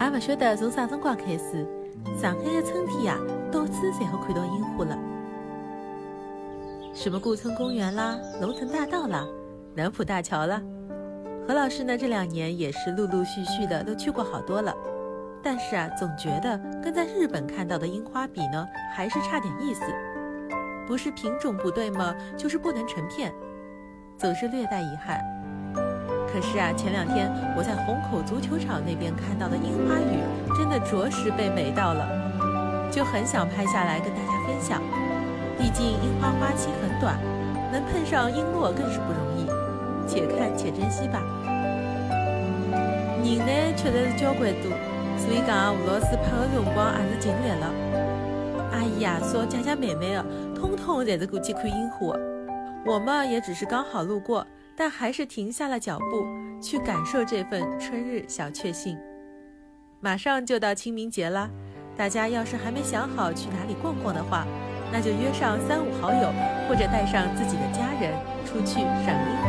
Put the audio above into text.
也勿晓得从啥辰光开始，上海的春天呀，到处侪好看到樱花了。什么顾村公园啦，龙腾大道啦，南浦大桥啦。何老师呢，这两年也是陆陆续续的都去过好多了。但是啊，总觉得跟在日本看到的樱花比呢，还是差点意思。不是品种不对吗？就是不能成片，总是略带遗憾。可是啊，前两天我在虹口足球场那边看到的樱花雨，真的着实被美到了，就很想拍下来跟大家分享。毕竟樱花花期很短，能碰上樱落更是不容易，且看且珍惜吧。人呢，确实是交关多，所以讲啊吴老师拍的辰光也是尽力了。阿姨阿叔、姐姐妹妹的，通通侪是过去看樱花。我嘛，也只是刚好路过。但还是停下了脚步，去感受这份春日小确幸。马上就到清明节了，大家要是还没想好去哪里逛逛的话，那就约上三五好友，或者带上自己的家人出去赏樱。